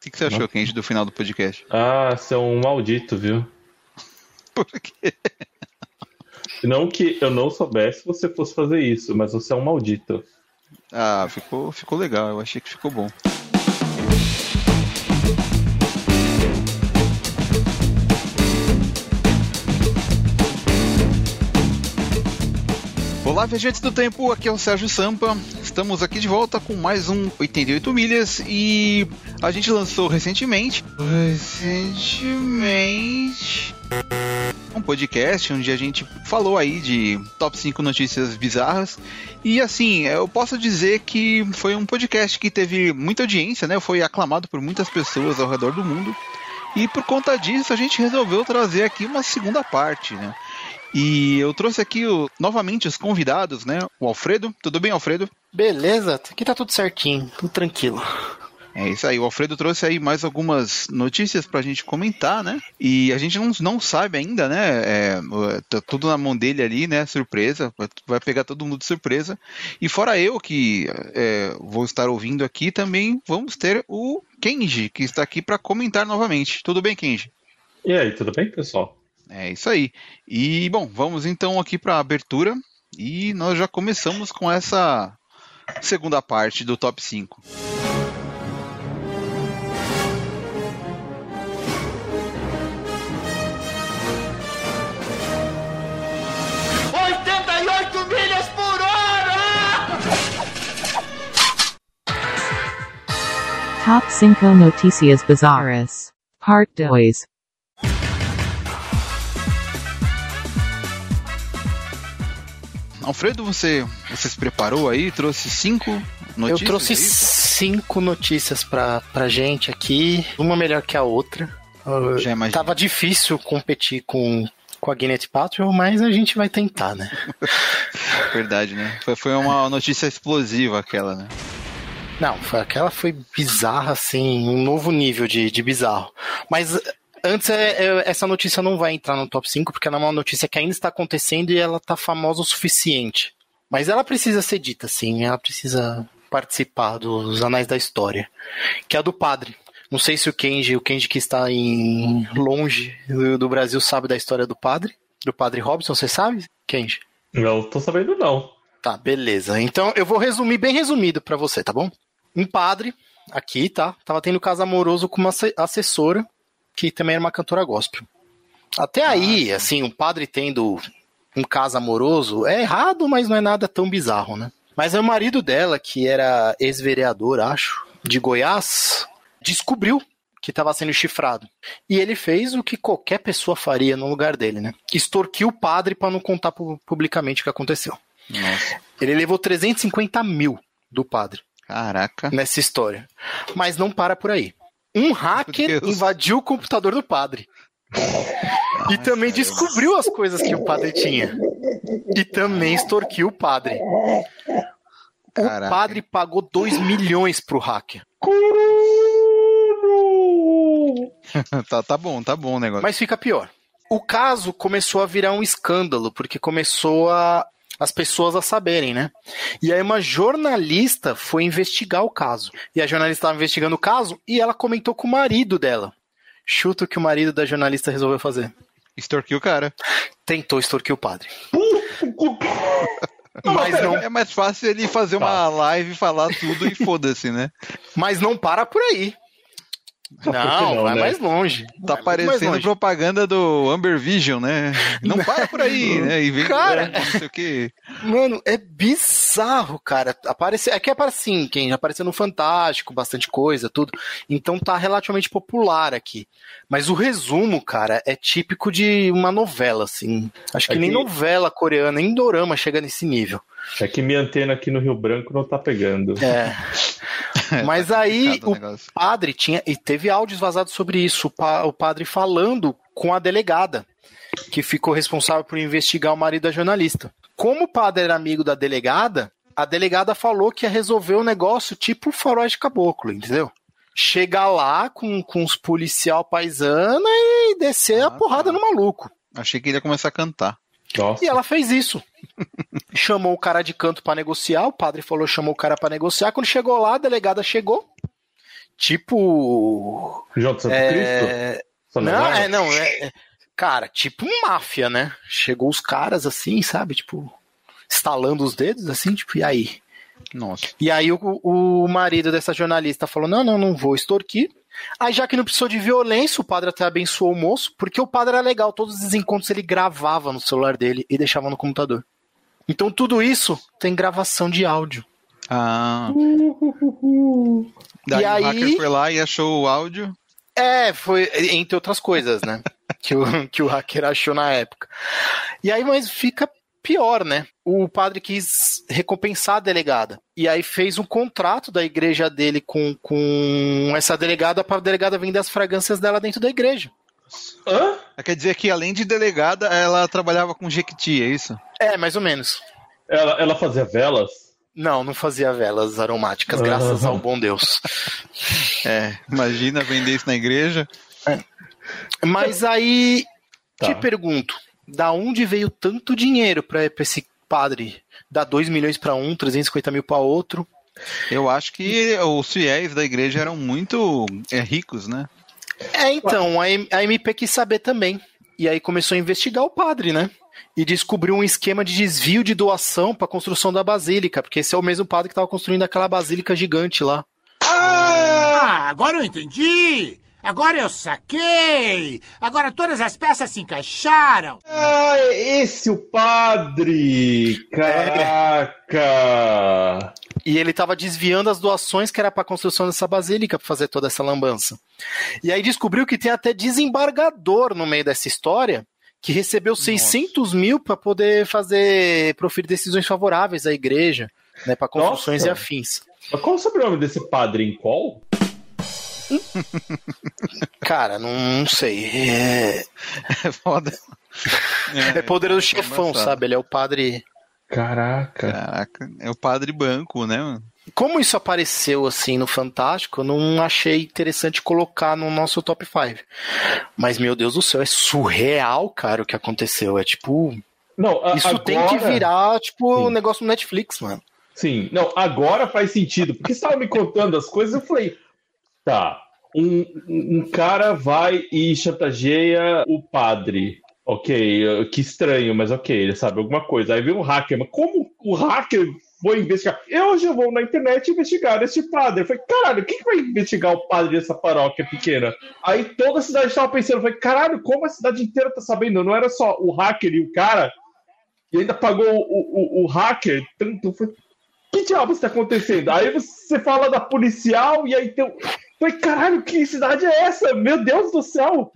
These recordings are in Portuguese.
que, que você achou, Kenji, do final do podcast? Ah, você é um maldito, viu? Por quê? Não que eu não soubesse que você fosse fazer isso, mas você é um maldito. Ah, ficou, ficou legal, eu achei que ficou bom. Olá, viajantes do tempo, aqui é o Sérgio Sampa. Estamos aqui de volta com mais um 88 milhas e a gente lançou recentemente. Recentemente. Um podcast onde a gente falou aí de top 5 notícias bizarras. E assim, eu posso dizer que foi um podcast que teve muita audiência, né? Foi aclamado por muitas pessoas ao redor do mundo. E por conta disso, a gente resolveu trazer aqui uma segunda parte, né? E eu trouxe aqui o, novamente os convidados, né? O Alfredo. Tudo bem, Alfredo? Beleza, aqui tá tudo certinho, tudo tranquilo. É isso aí, o Alfredo trouxe aí mais algumas notícias pra gente comentar, né? E a gente não, não sabe ainda, né? É, tá tudo na mão dele ali, né? Surpresa, vai pegar todo mundo de surpresa. E fora eu que é, vou estar ouvindo aqui, também vamos ter o Kenji, que está aqui para comentar novamente. Tudo bem, Kenji? E aí, tudo bem, pessoal? É isso aí. E bom, vamos então aqui para a abertura e nós já começamos com essa segunda parte do top 5. milhas por hora! Top 5 Noticias Bizarras. Part 2. Alfredo, você, você se preparou aí? Trouxe cinco notícias? Eu trouxe é cinco notícias pra, pra gente aqui, uma melhor que a outra. Já imagino. Tava difícil competir com, com a Guinness Patrol, mas a gente vai tentar, né? Verdade, né? Foi, foi uma notícia explosiva aquela, né? Não, foi, aquela foi bizarra, assim, um novo nível de, de bizarro. Mas antes, é, é, essa notícia não vai entrar no top 5, porque ela é uma notícia que ainda está acontecendo e ela tá famosa o suficiente. Mas ela precisa ser dita, sim, ela precisa participar dos anais da história. Que é a do padre. Não sei se o Kenji, o Kenji que está em longe do, do Brasil sabe da história do padre, do padre Robson, você sabe, Kenji? Não tô sabendo, não. Tá, beleza. Então eu vou resumir bem resumido para você, tá bom? Um padre aqui, tá? Tava tendo caso amoroso com uma assessora que também era uma cantora gospel. Até aí, assim, um padre tendo um caso amoroso é errado, mas não é nada tão bizarro, né? Mas é o marido dela, que era ex-vereador, acho, de Goiás, descobriu que estava sendo chifrado. E ele fez o que qualquer pessoa faria no lugar dele, né? Extorquiu o padre para não contar publicamente o que aconteceu. Nossa. Ele levou 350 mil do padre Caraca. nessa história. Mas não para por aí. Um hacker invadiu o computador do padre. E também descobriu as coisas que o padre tinha. E também extorquiu o padre. O Caraca. padre pagou 2 milhões pro hacker. tá, tá bom, tá bom o negócio. Mas fica pior. O caso começou a virar um escândalo, porque começou a as pessoas a saberem, né? E aí uma jornalista foi investigar o caso. E a jornalista estava investigando o caso e ela comentou com o marido dela. Chuta o que o marido da jornalista resolveu fazer. Extorquiu o cara. Tentou extorquir o padre. Mas não, É mais fácil ele fazer uma live, falar tudo e foda-se, né? mas não para por aí. Não, não, vai né? mais longe. Tá Vai parecendo longe. propaganda do Amber Vision, né? Não para por aí, né? E vem Cara. não sei o que. Mano, é bizarro, cara. Aparece, é que aparece assim, quem apareceu no Fantástico, bastante coisa, tudo. Então tá relativamente popular aqui. Mas o resumo, cara, é típico de uma novela, assim. Acho que É nem que- novela coreana, nem dorama chega nesse nível. É que minha antena aqui no Rio Branco não tá pegando. É. Mas aí Complicado o o padre tinha. E teve áudios vazados sobre isso. O, pa- o padre falando com a delegada, que ficou responsável por investigar o marido da jornalista. Como o padre era amigo da delegada, a delegada falou que ia resolver o negócio tipo faróis de caboclo, entendeu? Chegar lá com, com os policial paisana e descer Ah, a porrada tá. no maluco. Achei que ele ia começar a cantar. Nossa. E ela fez isso. chamou o cara de canto pra negociar, o padre falou, chamou o cara pra negociar. Quando chegou lá, a delegada chegou, tipo. De Santo Cristo? É... Só Não, é, não, é. é- Cara, tipo um máfia, né? Chegou os caras assim, sabe? Tipo, estalando os dedos, assim, tipo, e aí? Nossa. E aí o, o marido dessa jornalista falou: não, não, não vou extorquir. Aí, já que não precisou de violência, o padre até abençoou o moço, porque o padre era legal, todos os encontros ele gravava no celular dele e deixava no computador. Então tudo isso tem gravação de áudio. Ah. Daí E o aí- hacker foi lá e achou o áudio. É, foi entre outras coisas, né? que, o, que o hacker achou na época. E aí, mas fica pior, né? O padre quis recompensar a delegada. E aí fez um contrato da igreja dele com, com essa delegada para a delegada vender as fragrâncias dela dentro da igreja. Hã? Quer dizer que além de delegada, ela trabalhava com Jequiti, é isso? É, mais ou menos. Ela, ela fazia velas? Não, não fazia velas aromáticas, graças ao bom Deus. É, imagina vender isso na igreja. Mas aí Tá. te pergunto, da onde veio tanto dinheiro para esse padre dar 2 milhões para um, 350 mil para outro? Eu acho que os fiéis da igreja eram muito é, ricos, né? É, então, a, a MP quis saber também. E aí começou a investigar o padre, né? E descobriu um esquema de desvio de doação para a construção da basílica, porque esse é o mesmo padre que estava construindo aquela basílica gigante lá. Ah, agora eu entendi! Agora eu saquei! Agora todas as peças se encaixaram! Ah, é esse o padre! Caraca! E ele estava desviando as doações que era para a construção dessa basílica, para fazer toda essa lambança. E aí descobriu que tem até desembargador no meio dessa história, que recebeu 600 mil para poder fazer, proferir decisões favoráveis à igreja, né, para construções Nossa. e afins. Mas qual o sobrenome desse padre em qual? Cara, não, não sei. É, É foda. é poderoso chefão, embaçado. sabe? Ele é o padre. Caraca. Caraca, é o padre banco, né, mano? Como isso apareceu assim no Fantástico, eu não achei interessante colocar no nosso top 5. Mas, meu Deus do céu, é surreal, cara, o que aconteceu. É tipo. Não, a- Isso agora... tem que virar, tipo, Sim. um negócio no Netflix, mano. Sim, não, agora faz sentido. Porque você estava me contando as coisas, eu falei, tá, um, um cara vai e chantageia o padre. Ok, que estranho, mas ok, ele sabe alguma coisa. Aí vem um hacker, mas como o hacker foi investigar? Eu já vou na internet investigar este padre. Eu falei, caralho, quem que vai investigar o padre dessa paróquia pequena? Aí toda a cidade estava pensando, eu falei, caralho, como a cidade inteira tá sabendo? Não era só o hacker e o cara, e ainda pagou o, o, o hacker tanto. Falei, que diabo está acontecendo? Aí você fala da policial e aí tem. Falei, caralho, que cidade é essa? Meu Deus do céu!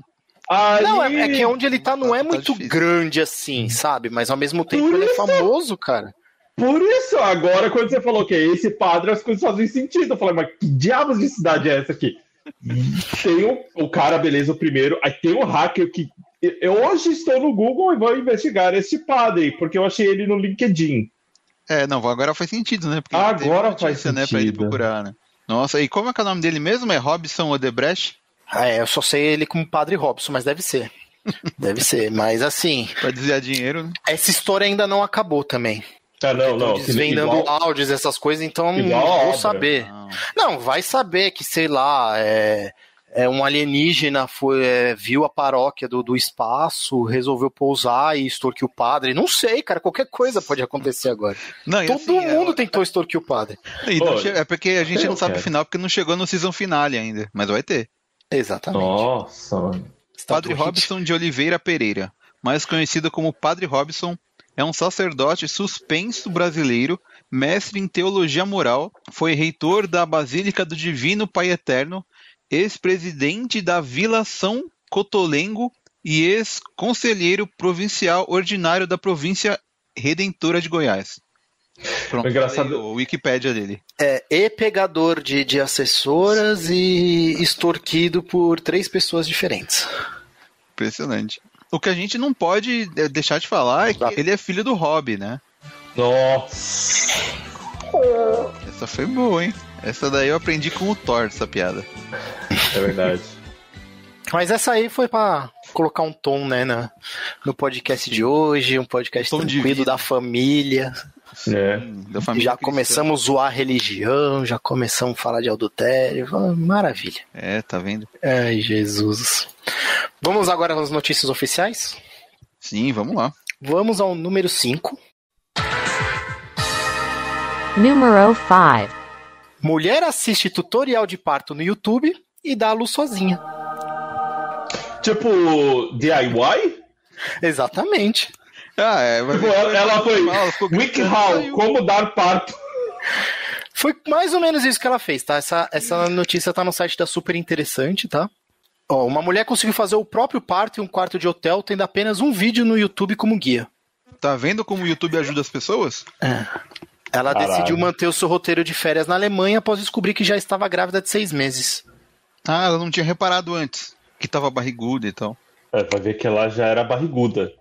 Aí... Não, é, é que onde ele tá não é Tá muito difícil. grande assim, sabe? Mas ao mesmo tempo Por ele é isso- famoso, cara. Por isso, agora quando você falou que é esse padre, as coisas fazem sentido. Eu falei, mas que diabos de cidade é essa aqui? Tem o, o cara, beleza, o primeiro. Aí tem o hacker que. Eu hoje estou no Google e vou investigar esse padre, porque eu achei ele no LinkedIn. É, não, agora faz sentido, né? Porque Agora faz né, pra ele sentido. procurar, né? Nossa, e como é que é o nome dele mesmo? É Robson Odebrecht? Ah, É, eu só sei ele como Padre Robson, mas deve ser. Deve ser, mas assim, Pra desviar dinheiro, né? essa história ainda não acabou também. Ah, não, não. Desvendando igual- áudios, essas coisas, então não vou obra. saber. Não. Não, vai saber que, sei lá, é, é um alienígena foi, é, viu a paróquia do, do espaço, resolveu pousar e extorquiu o padre. Não sei, cara, qualquer coisa pode acontecer agora. Não, Todo assim, é- mundo tentou extorquir o padre. E che- é porque a gente eu não sabe o quero. final, porque não chegou no season finale ainda. Mas vai ter. Exatamente. Nossa, mano. Padre doente. Robson de Oliveira Pereira, mais conhecido como Padre Robson, é um sacerdote suspenso brasileiro, mestre em teologia moral, foi reitor da Basílica do Divino Pai Eterno, ex-presidente da Vila São Cotolengo e ex-conselheiro provincial ordinário da província Redentora de Goiás. Pronto, É engraçado- falei o Wikipédia dele. É, e pegador de, de assessoras e extorquido por três pessoas diferentes. Impressionante. O que a gente não pode eh, deixar de falar é que ele é filho do Rob, né? Nossa. Essa foi boa, hein? Essa daí eu aprendi com o Thor, essa piada. É verdade. Mas essa aí foi pra colocar um tom, né, na- no podcast de hoje, um podcast Tom tranquilo da família. É. Da família Já cristã. começamos a zoar a religião, já começamos a falar de adultério. Ah, Maravilha. É, tá vendo? Ai, Jesus. Vamos agora às notícias oficiais? Sim, vamos lá. Vamos ao número 5. Numero 5. Mulher assiste tutorial de parto no YouTube e dá a luz sozinha. Tipo, DIY? Exatamente. Ah, é. vai- Tipo, ela, ela foi saiu. como dar parto. Foi mais ou menos isso que ela fez, tá? Essa, essa notícia tá no site da Super Interessante, tá? Ó, uma mulher conseguiu fazer o próprio parto em um quarto de hotel, tendo apenas um vídeo no YouTube como guia. Tá vendo como o YouTube ajuda as pessoas? Ela Caralho. decidiu manter o seu roteiro de férias na Alemanha após descobrir que já estava grávida de seis meses. Ah, ela não tinha reparado antes. Que tava barriguda e tal. É, vai ver que ela já era barriguda.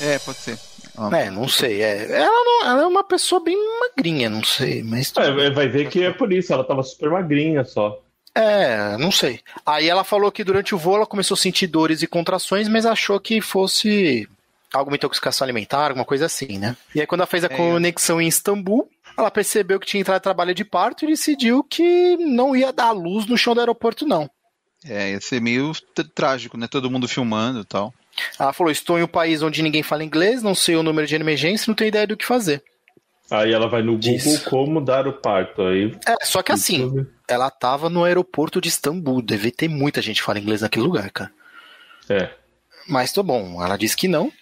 É, pode ser. Ah, É, não sei. É, ela, não- ela é uma pessoa bem magrinha, não sei, mas. É, vai ver que é por isso, ela tava super magrinha só. É, não sei. Aí ela falou que durante o voo ela começou a sentir dores e contrações, mas achou que fosse alguma intoxicação alimentar, alguma coisa assim, né? E aí quando ela fez a É. conexão em Istambul, ela percebeu que tinha entrado trabalho de parto e decidiu que não ia dar luz no chão do aeroporto, não. É, ia ser meio tr- trágico, né? Todo mundo filmando e tal. Ela falou: estou em um país onde ninguém fala inglês, não sei o número de emergência, não tenho ideia do que fazer. Aí ela vai no Google Isso. como dar o parto. Aí. É, só que assim, ela tava no aeroporto de Istambul, deve ter muita gente que fala inglês naquele lugar, cara. É. Mas tô bom, ela disse que não.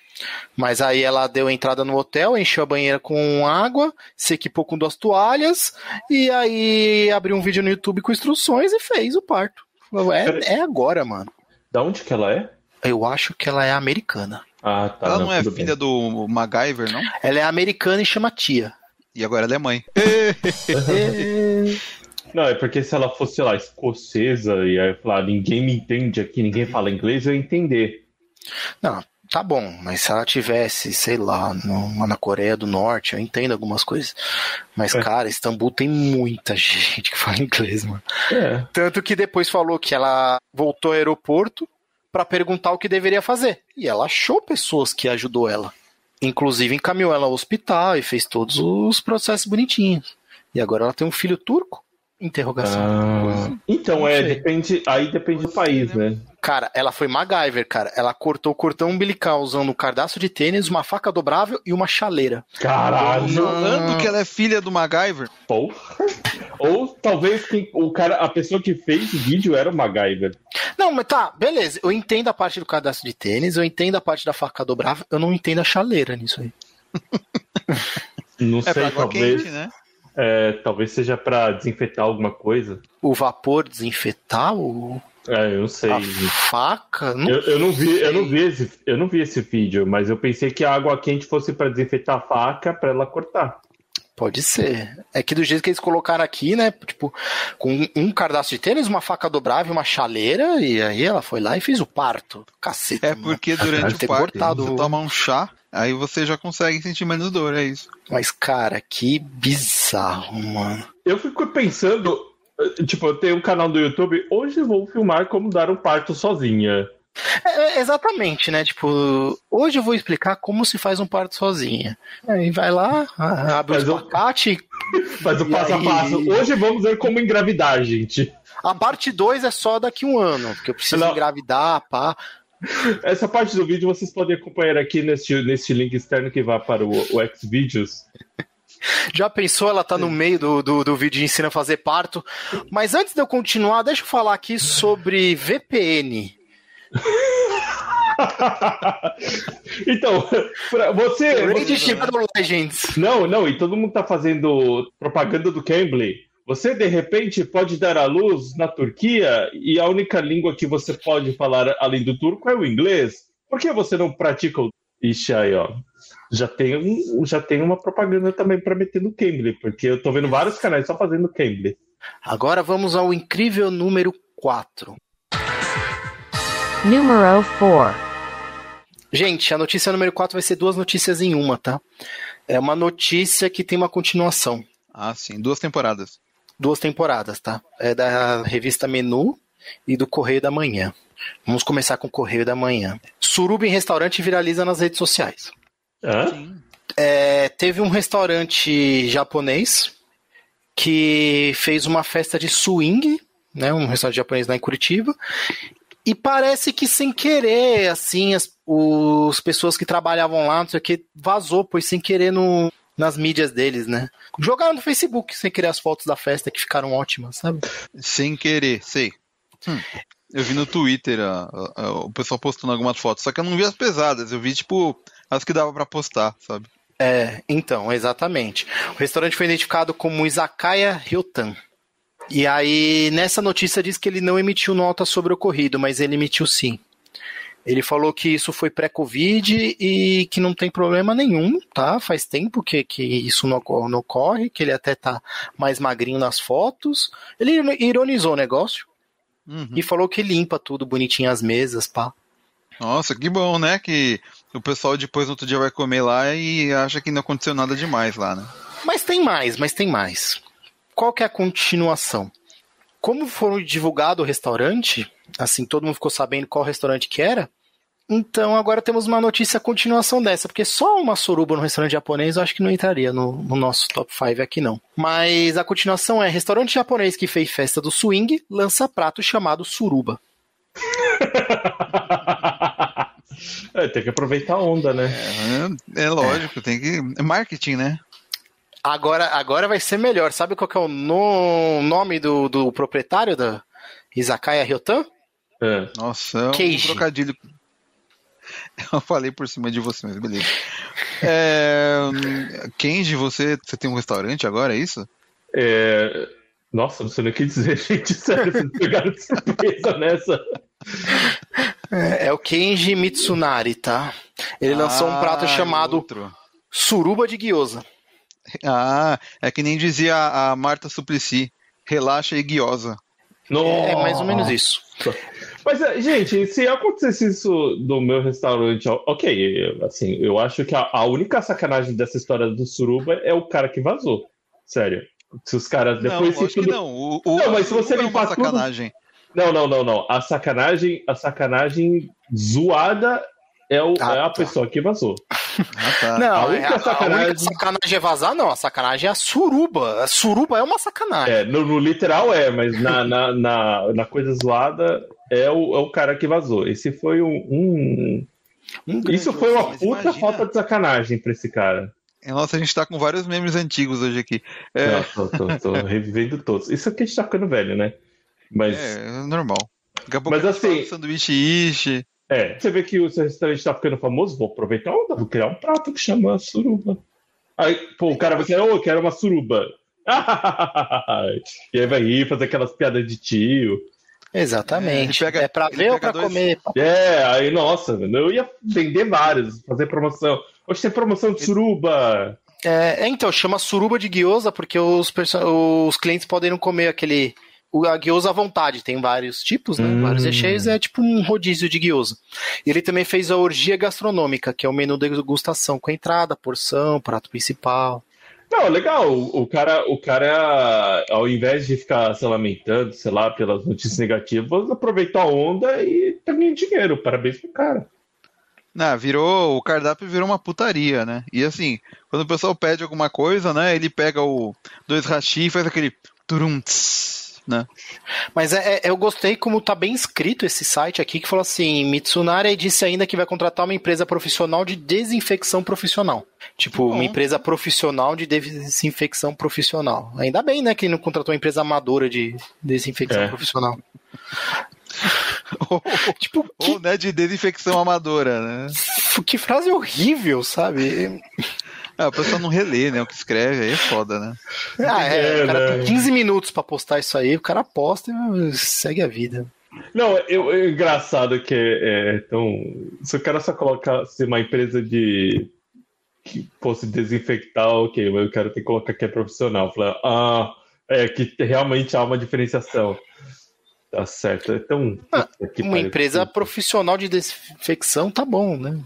Mas aí ela deu entrada no hotel, encheu a banheira com água, se equipou com duas toalhas e aí abriu um vídeo no YouTube com instruções e fez o parto. É, é agora, mano. Da onde que ela é? Eu acho que ela é americana. Ah, tá. ela não, é tudo bem. filha do MacGyver, não? Ela é americana e chama tia. E agora ela é mãe. Não, é porque se ela fosse, sei lá, escocesa e aí falar, ninguém me entende aqui, ninguém fala inglês, eu ia entender. Não, tá bom, mas se ela tivesse, sei lá, no- lá na Coreia do Norte, eu entendo algumas coisas. Mas, É. cara, Istambul tem muita gente que fala inglês, mano. É. Tanto que depois falou que ela voltou ao aeroporto pra perguntar o que deveria fazer. E ela achou pessoas que ajudou ela. Inclusive encaminhou ela ao hospital e fez todos os processos bonitinhos. E agora ela tem um filho turco? Interrogação. Ah, então, é, depende. Aí depende do país, né? Cara, ela foi MacGyver, cara. Ela cortou o cordão umbilical usando um cardaço de tênis, uma faca dobrável e uma chaleira. Caralho! Falando que ela é filha do MacGyver. Porra. Ou talvez quem, o cara, a pessoa que fez o vídeo era o MacGyver. Não, mas tá, beleza. Eu entendo a parte do cadastro de tênis, eu entendo a parte da faca dobrável, eu não entendo a chaleira nisso aí. Não É sei, talvez, quente, né? é, talvez seja pra desinfetar alguma coisa. O vapor desinfetar o... É, eu não sei. a faca? Não Eu, eu não vi, eu não vi esse, eu não vi esse vídeo, mas eu pensei que a água quente fosse pra desinfetar a faca pra ela cortar. Pode ser. É que do jeito que eles colocaram aqui, né? Tipo, com um cardaço de tênis, uma faca dobrável, uma chaleira, e aí ela foi lá e fez o parto. Cacete. É mano. porque Deve durante o parto cortado você toma um chá, aí você já consegue sentir menos dor, é isso. Mas, cara, que bizarro, mano. Eu fico pensando, tipo, eu tenho um canal do YouTube, hoje eu vou filmar como dar um parto sozinha. É, é, exatamente, né? Tipo, hoje eu vou explicar como se faz um parto sozinha. Aí vai lá, a- abre o Mas eu- espacate. Faz o passo a aí? passo. Hoje vamos ver como engravidar, gente. A parte 2 é só daqui um ano, porque eu preciso Não. engravidar, pá. Essa parte do vídeo vocês podem acompanhar aqui neste, neste link externo que vai para o, o Xvideos. Já pensou, ela tá no meio do, do, do vídeo de ensina a fazer parto. Mas antes de eu continuar, deixa eu falar aqui sobre VPN. então, você. Raid Shadow Legends. Não, não, e todo mundo tá fazendo propaganda do Cambly. Você, de repente, pode dar à luz na Turquia e a única língua que você pode falar além do turco é o inglês. Por que você não pratica o. Ixi, aí, ó. Já tem, um, já tem uma propaganda também para meter no Cambly, porque eu tô vendo vários canais só fazendo Cambly. Agora vamos ao incrível número 4. Numero 4. Gente, a notícia número 4 vai ser duas notícias em uma, tá? É uma notícia que tem uma continuação. Ah, sim, duas temporadas. Duas temporadas, tá? É da revista Menu e do Correio da Manhã. Vamos começar com o Correio da Manhã. Suruba em restaurante viraliza nas redes sociais. É, teve um restaurante japonês que fez uma festa de swing, né? Um restaurante japonês lá em Curitiba. E parece que sem querer, assim, as os pessoas que trabalhavam lá, não sei o que, vazou, pois sem querer no, nas mídias deles, né? Jogaram no Facebook sem querer as fotos da festa que ficaram ótimas, sabe? Sem querer, sei. Hum. Eu vi no Twitter a, a, a, o pessoal postando algumas fotos, só que eu não vi as pesadas, eu vi, tipo, as que dava para postar, sabe? É, então, exatamente. O restaurante foi identificado como Izakaya Ryotan. E aí, nessa notícia diz que ele não emitiu nota sobre o ocorrido, mas ele emitiu sim. Ele falou que isso foi pré-Covid e que não tem problema nenhum, tá? Faz tempo que, que isso não ocorre, não ocorre, que ele até tá mais magrinho nas fotos. Ele ironizou o negócio uhum. e falou que limpa tudo bonitinho as mesas, pá. Nossa, que bom, né? Que o pessoal depois no outro dia vai comer lá e acha que não aconteceu nada demais lá, né? Mas tem mais, mas tem mais. Qual que é a continuação? Como foi divulgado o restaurante, assim, todo mundo ficou sabendo qual restaurante que era, então agora temos uma notícia continuação dessa, porque só uma suruba no restaurante japonês eu acho que não entraria no, no nosso top 5 aqui não. Mas a continuação é: restaurante japonês que fez festa do swing lança prato chamado suruba. é, tem que aproveitar a onda, né? É, é lógico, é. tem que. É marketing, né? Agora, agora vai ser melhor. Sabe qual é o no... nome do, do proprietário da Izakaya Ryotan? É. Nossa, é um trocadilho Eu falei por cima de você, mas beleza. É, Kenji, você, você tem um restaurante agora, é isso? É, nossa, não sei nem o que dizer, gente. Sério, vocês pegaram de surpresa nessa. É, é, o Kenji Mitsunari, tá? Ele ah, lançou um prato chamado outro. Suruba de Gyoza. Ah, é que nem dizia a Marta Suplicy. Relaxa e guiosa. É, é mais ou menos isso. Mas, é, gente, se acontecesse isso no meu restaurante, ok, assim, eu acho que a, a, única sacanagem dessa história do Suruba é o cara que vazou. Sério. Se os caras depois. Não, se tudo... não. O, o, não, mas se você limpar é sacanagem. Tudo... Não, não, não, não. A sacanagem, a sacanagem zoada é, o, ah, é a tá. pessoa que vazou. Ah, tá. Não, a única, é, sacanagem... a única sacanagem é vazar, não. A sacanagem é a suruba. A suruba é uma sacanagem. É, no, no literal é, mas na, na, na, na, coisa zoada é o, é o cara que vazou. Esse foi um. um... um Isso foi uma puta imagina... falta de sacanagem pra esse cara. É, nossa, a gente tá com vários memes antigos hoje aqui. É... Não, tô, tô, tô revivendo todos. Isso aqui a gente tá ficando velho, né? Mas... É, é normal. Daqui a pouco Mas assim, sanduíche ishi. É, você vê que o seu restaurante tá ficando famoso, vou aproveitar onda, vou criar um prato que chama suruba. Aí, pô, o cara vai querer, ô, oh, quero uma suruba. e aí vai rir, fazer aquelas piadas de tio. Exatamente. É, pega, é pra ver ou pra dois... comer? É, aí, nossa, eu ia vender vários, fazer promoção. Hoje tem promoção de suruba. É, é então, chama suruba de gyoza, porque os, os clientes podem não comer aquele. O a gyoza à vontade, tem vários tipos, né? Hum. Vários recheios, é tipo um rodízio de gyoza. E ele também fez a orgia gastronômica, que é o menu de degustação, com entrada, porção, prato principal. Não, legal. O cara, o cara, ao invés de ficar se lamentando, sei lá, pelas notícias negativas, aproveitou a onda e tá ganhando dinheiro. Parabéns pro cara. Não, virou. O cardápio virou uma putaria, né? E assim, quando o pessoal pede alguma coisa, né? Ele pega o dois rachi e faz aquele turum né? Mas é, é, eu gostei como tá bem escrito esse site aqui que falou assim: Mitsunari disse ainda que vai contratar uma empresa profissional de desinfecção profissional. Tipo, uma empresa profissional de desinfecção profissional. Ainda bem, né, que não contratou uma empresa amadora de desinfecção é. profissional. ou, tipo, ou, que... né, de desinfecção amadora, né? Que frase horrível, sabe? É, o pessoal não relê, né? O que escreve aí é foda, né? Ah, é, é o cara né? tem 15 minutos pra postar isso aí, o cara posta e segue a vida. Não, eu, é engraçado que é, então, se o cara só colocasse uma empresa de que fosse desinfectar, ok, mas o cara tem que colocar que é profissional. Falar, ah, é que realmente há uma diferenciação. Tá certo. Então, ah, uma empresa profissional de desinfecção tá bom, né?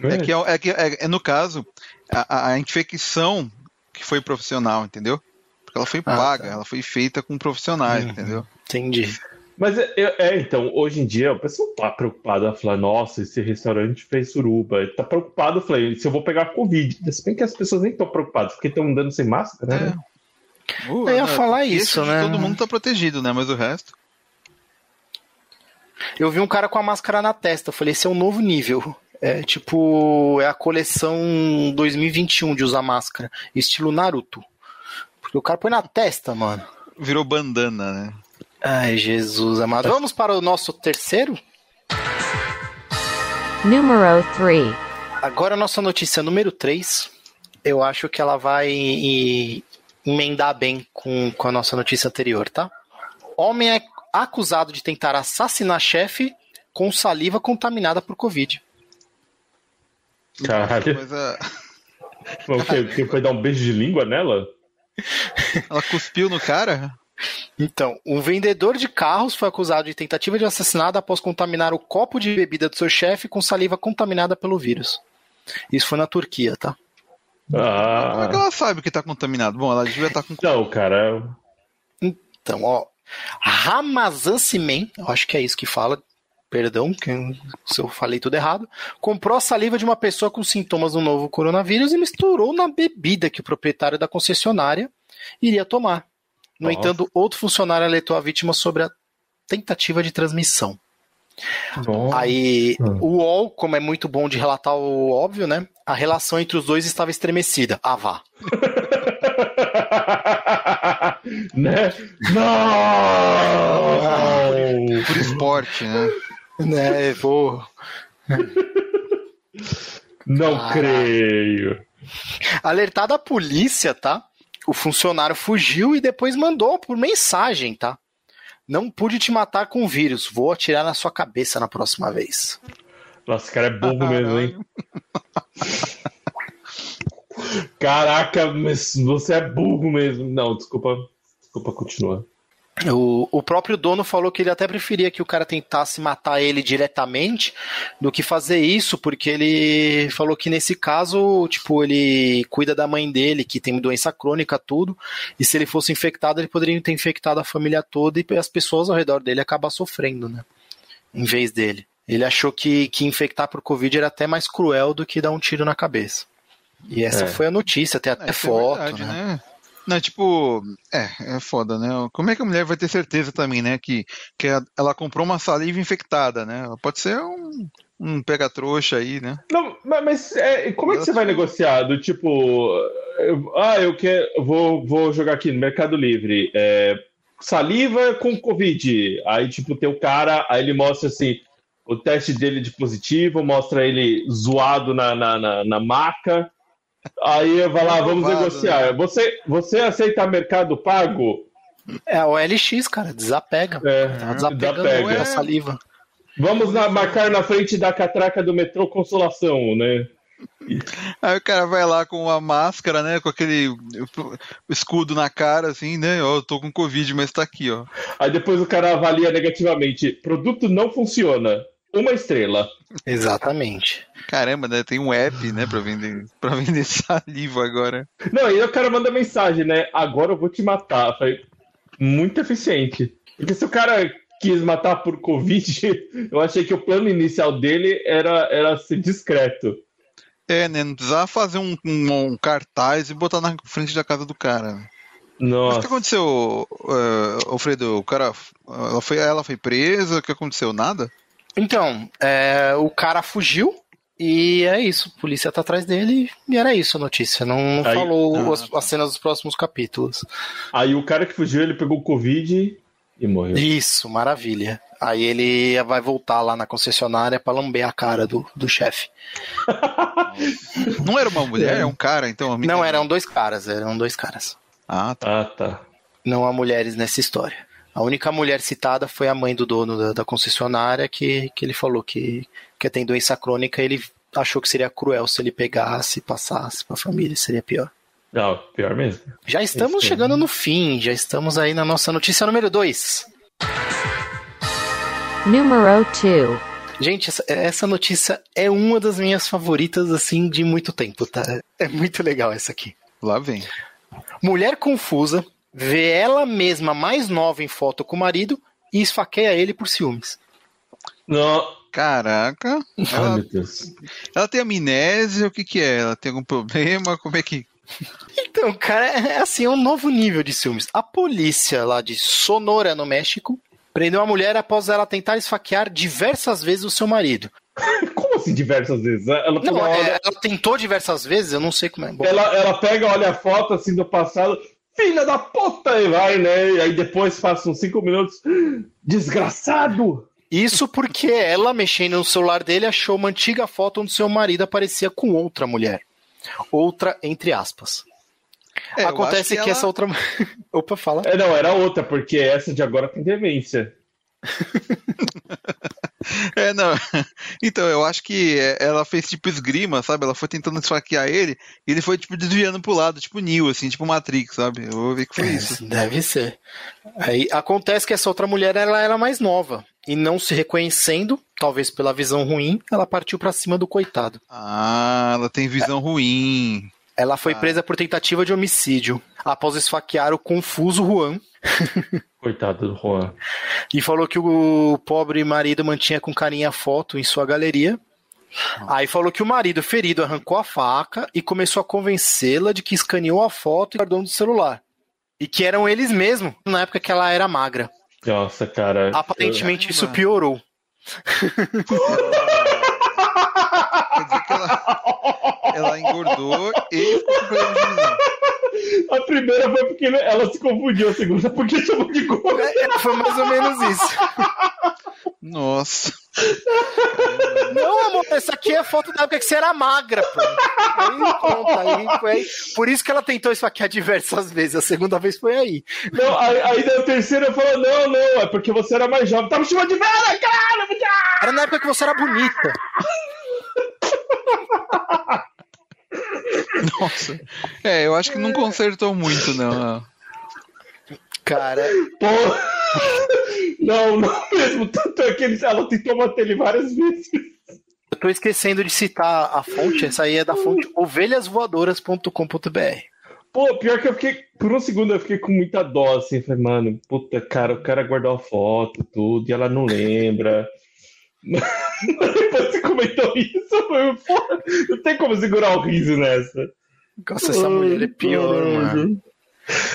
É que, é, é, que é, é, no caso, a, a, infecção que foi profissional, entendeu? Porque ela foi ah, paga, tá. ela foi feita com profissionais, uhum. entendeu? Entendi. Mas é, é- é, então, hoje em dia, o pessoal tá preocupado a falar, nossa, esse restaurante fez suruba. Tá preocupado, eu falei, se eu vou pegar Covid. Se bem que as pessoas nem estão preocupadas, porque estão andando sem máscara, né? Uh, Eu ia né, falar isso, né? Todo mundo tá protegido, né? Mas o resto. Eu vi um cara com a máscara na testa. Eu falei, esse é um novo nível. É tipo, é a coleção 2021 de usar máscara. Estilo Naruto. Porque o cara põe na testa, mano. Virou bandana, né? Ai, Jesus amado. Vamos para o nosso terceiro? Numero 3. Agora a nossa notícia número 3. Eu acho que ela vai e- emendar bem com, com a nossa notícia anterior, tá? Homem é acusado de tentar assassinar chefe com saliva contaminada por Covid. Caralho. Mas a- O quê? Quem foi dar um beijo de língua nela? ela cuspiu no cara? Então, um vendedor de carros foi acusado de tentativa de assassinato após contaminar o copo de bebida do seu chefe com saliva contaminada pelo vírus. Isso foi na Turquia, tá? Como é que Ah, ela sabe que tá contaminado? Bom, ela devia estar com. não, cara. Então, ó, Ramazan Simen, eu acho que é isso que fala, perdão que eu- se eu falei tudo errado, comprou a saliva de uma pessoa com sintomas do novo coronavírus e misturou na bebida que o proprietário da concessionária iria tomar. No Nossa. entanto, outro funcionário alertou a vítima sobre a tentativa de transmissão. Nossa. Aí, Hum. o UOL, como é muito bom de relatar o óbvio, né? A relação entre os dois estava estremecida. Ah, vá. né? Não! Por esporte, né? Né, vou. Não Caraca. creio. Alertada a polícia, tá? O funcionário fugiu e depois mandou por mensagem, tá? Não pude te matar com o vírus. Vou atirar na sua cabeça na próxima vez. Nossa, esse cara é burro mesmo, hein? Caraca, mas você é burro mesmo. Não, desculpa. Desculpa, continua. O, o próprio dono falou que ele até preferia que o cara tentasse matar ele diretamente do que fazer isso, porque ele falou que nesse caso, tipo, ele cuida da mãe dele, que tem doença crônica, tudo, e se ele fosse infectado, ele poderia ter infectado a família toda e as pessoas ao redor dele acabar sofrendo, né? Em vez dele. Ele achou que, que infectar por Covid era até mais cruel do que dar um tiro na cabeça. E essa É. foi a notícia, tem até É, é foto, verdade, né? Não, tipo, é, é foda, né? Como é que a mulher vai ter certeza também, né? Que, que ela comprou uma saliva infectada, né? Pode ser um, um pega-trouxa aí, né? Não, mas, mas, é, como é que você vai negociar? Do tipo, eu- ah, eu quero, vou, vou jogar aqui no Mercado Livre, é, saliva com Covid. Aí, tipo, tem o cara, aí ele mostra assim, o teste dele de positivo, mostra ele zoado na, na, na, na maca. Aí vai lá, vamos negociar. Você, você aceita Mercado Pago? É o LX, cara, desapega. É, Tá desapegando desapega. a saliva. Vamos na- marcar na frente da catraca do metrô Consolação, né? Aí o cara vai lá com uma máscara, né? Com aquele escudo na cara, assim, né? Ó, eu tô com Covid, mas tá aqui, ó. Aí depois o cara avalia negativamente. Produto não funciona. Uma estrela. Exatamente. Caramba, né? Tem um app, né, pra vender, pra vender saliva agora. Não, e aí o cara manda mensagem, né? Agora eu vou te matar. Falei, muito eficiente. Porque se o cara quis matar por Covid, eu achei que o plano inicial dele era, era ser discreto. É, né? Não precisava fazer um, um- um cartaz e botar na frente da casa do cara. Mas o que Nossa. aconteceu, eh, Alfredo? O cara. Ela foi, ela foi presa? O que aconteceu? Nada? Então, é, o cara fugiu e é isso. A polícia tá atrás dele e era isso a notícia. Não, Aí- falou Ah, as, tá. as cenas dos próximos capítulos. Aí o cara que fugiu, ele pegou Covid e morreu. Isso, maravilha. Aí ele vai voltar lá na concessionária pra lamber a cara do, do chefe. Não era uma mulher, é um cara, então. Não, eram dois caras, eram dois caras. Ah, tá. Ah, tá. Não há mulheres nessa história. A única mulher citada foi a mãe do dono da, da concessionária, que, que ele falou que, que tem doença crônica ele achou que seria cruel se ele pegasse e passasse pra família, seria pior. Não, pior mesmo. Já estamos Isso. chegando no fim, já estamos aí na nossa notícia número 2. Numero 2. Gente, essa, essa notícia é uma das minhas favoritas, assim, de muito tempo, tá? É muito legal essa aqui. Lá vem. Mulher confusa vê ela mesma mais nova em foto com o marido e esfaqueia ele por ciúmes. Não. Caraca. Ai, Ela, meu Deus. ela tem amnésia, o que que é? Ela tem algum problema? Como é que... Então, cara, é assim, é um novo nível de ciúmes. A polícia lá de Sonora, no México, prendeu a mulher após ela tentar esfaquear diversas vezes o seu marido. Como assim diversas vezes? Ela, Não, olha, é, ela tentou diversas vezes, eu não sei como é. Ela, ela pega, olha a foto assim do passado, filha da puta, e vai, né? E aí depois passa uns cinco minutos. Desgraçado! Isso porque ela, mexendo no celular dele, achou uma antiga foto onde seu marido aparecia com outra mulher. Outra, entre aspas. É, Acontece acho que, ela- essa outra. Opa, fala. É, não, era outra, porque essa de agora tem demência. É, não. Então, eu acho que é, ela fez tipo esgrima, sabe? Ela foi tentando esfaquear ele e ele foi tipo desviando pro lado, tipo Neo, assim, tipo Matrix, sabe? Eu vou ver que foi isso. Deve ser. Aí acontece que essa outra mulher ela era mais nova e não se reconhecendo, talvez pela visão ruim, ela partiu pra cima do coitado. Ah, ela tem visão ruim. Ela foi Ah. presa por tentativa de homicídio após esfaquear o confuso Juan Coitado do Juan. e falou que o pobre marido mantinha com carinho a foto em sua galeria. Aí falou que o marido ferido arrancou a faca e começou a convencê-la de que escaneou a foto e guardou no celular. E que eram eles mesmos, na época que ela era magra. Nossa, cara. Aparentemente isso Caramba. piorou. Quer dizer que ela, ela engordou e ficou com problema de visão. A primeira foi porque ela se confundiu, a segunda porque chamou de gordo. É, foi mais ou menos isso. Nossa. Não, amor, essa aqui é a foto da época que você era magra, pô. Aí, pronto, aí. Por isso que ela tentou esfaquear diversas vezes. A segunda vez foi aí. Não, aí, aí na terceira falou: não, não, é porque você era mais jovem. Tá me chamando de velha, cara! Era na época que você era bonita. Nossa. É, eu acho que não consertou muito, não. Cara, Pô. Não, não mesmo. Tanto é que ele- ela tentou matar ele várias vezes. eu tô esquecendo de citar a fonte. Essa aí é da fonte ovelhasvoadoras.com.br. Pô, pior que eu fiquei. Por um segundo eu fiquei com muita dó, assim. Falei, mano, puta, cara, o cara guardou a foto, tudo, e ela não lembra. Depois você comentou isso, foi foda. Não tem como segurar o riso nessa. Nossa, essa mulher é pior, mano.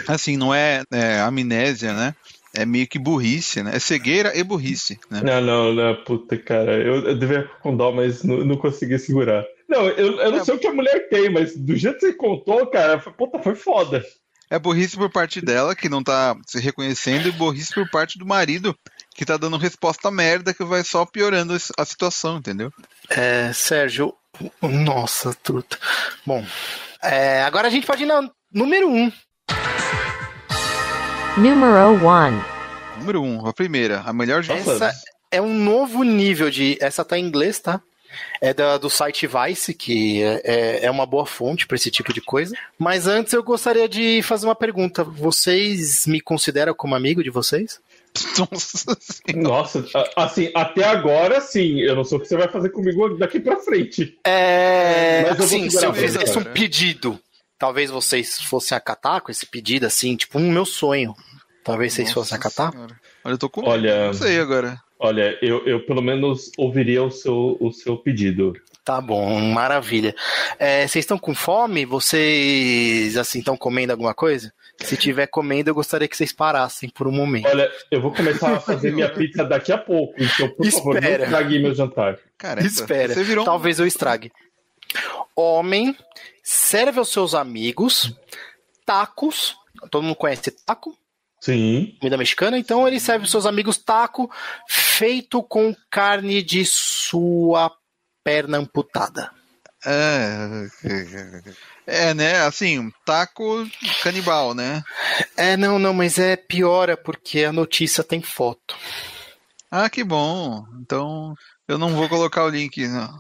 Assim, não é, é amnésia, né? É meio que burrice, né? É cegueira e burrice, né? Não, não, não, puta, cara. Eu, eu devia ficar com dó, mas não, não consegui segurar. Não, eu, eu não É. sei o que a mulher tem, mas do jeito que você contou, cara, foi- puta, foi foda. É burrice por parte dela, que não tá se reconhecendo, e burrice por parte do marido, que tá dando resposta merda, que vai só piorando a situação, entendeu? É, Sérgio. Nossa, truta. Bom, é, agora a gente pode ir na número 1. Um. Numero 1. Número um, a primeira, a melhor de. Essa é um novo nível de. Essa tá em inglês, tá? É da, do site Vice, que é, é- é uma boa fonte para esse tipo de coisa. Mas antes eu gostaria de fazer uma pergunta. Vocês me consideram como amigo de vocês? Nossa Senhora. Nossa, a- assim, até agora sim. Eu não sei o que você vai fazer comigo daqui pra frente. É. Mas eu vou Assim, se eu fizesse você. um pedido, talvez vocês fossem acatar com esse pedido, assim, tipo um meu sonho. Talvez vocês Nossa fossem acatar. Senhora. Olha, eu tô com. Olha, Não sei agora. olha, eu, eu pelo menos ouviria o seu, o seu pedido. Tá bom, maravilha. É, vocês estão com fome? Vocês, assim, estão comendo alguma coisa? Se tiver comendo, eu gostaria que vocês parassem por um momento. Olha, eu vou começar a fazer minha pizza daqui a pouco, então, por favor, não Espera. estrague meu jantar. Caramba, Espera, Você virou um- talvez eu estrague. Homem serve aos seus amigos tacos. Todo mundo conhece taco? Sim. Comida mexicana? Então ele serve aos seus amigos taco feito com carne de sua perna amputada. É, é, né? Assim, um taco canibal, né? É, não, não, mas é piora porque a notícia tem foto. Ah, que bom. Então, eu não vou colocar o link. Não.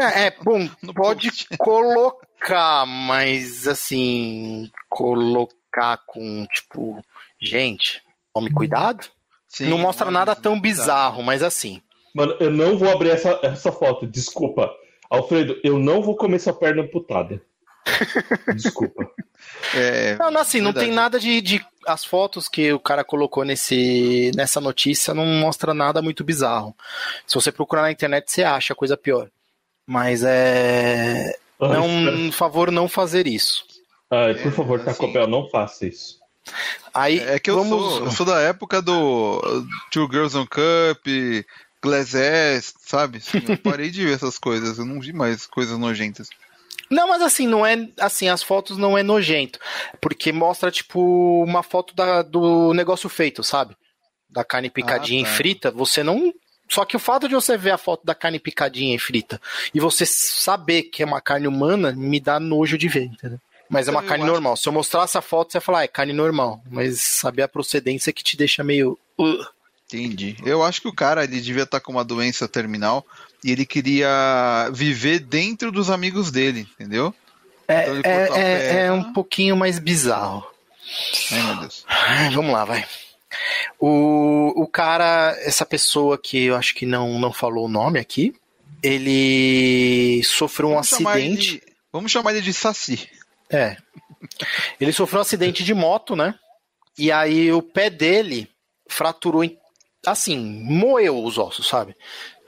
É, é, bom, No pode post. colocar, mas assim, colocar com, tipo, gente, tome cuidado. Sim, não mostra nada tão bizarro, mas assim. Mano, eu não vou abrir essa, essa foto, desculpa. Alfredo, eu não vou comer sua perna amputada. Desculpa. É, Não, não, assim, não verdade. tem nada de, de. As fotos que o cara colocou nesse, nessa notícia não mostra nada muito bizarro. Se você procurar na internet, você acha coisa pior. Mas é. Não, por favor, não fazer isso. Ah, por favor, assim- Taco Bell, não faça isso. Aí, É que eu, vamos... sou, eu sou da época do Two Girls on Cup, Glass Ass, sabe? Assim, eu parei de ver essas coisas, eu não vi mais coisas nojentas. Não, mas assim, não é. Assim, as fotos não é nojento. Porque mostra, tipo, uma foto da, do negócio feito, sabe? Da carne picadinha Ah, tá. e frita. Você não. Só que o fato de você ver a foto da carne picadinha e frita e você saber que é uma carne humana me dá nojo de ver, entendeu? Mas é uma carne normal. Se eu mostrasse a foto, você ia falar, ah, é carne normal. Mas saber a procedência que te deixa meio. Entendi. Eu acho que o cara ele devia estar com uma doença terminal e ele queria viver dentro dos amigos dele, entendeu? É, Então é, é, é um pouquinho mais bizarro. Ai, meu Deus. Vamos lá, vai. O, o cara, essa pessoa que eu acho que não, não falou o nome aqui, ele sofreu um Vamos chamar ele acidente. de- Vamos chamar ele de Saci. É. Ele sofreu um acidente de moto, né? E aí o pé dele fraturou. Assim, moeu os ossos, sabe?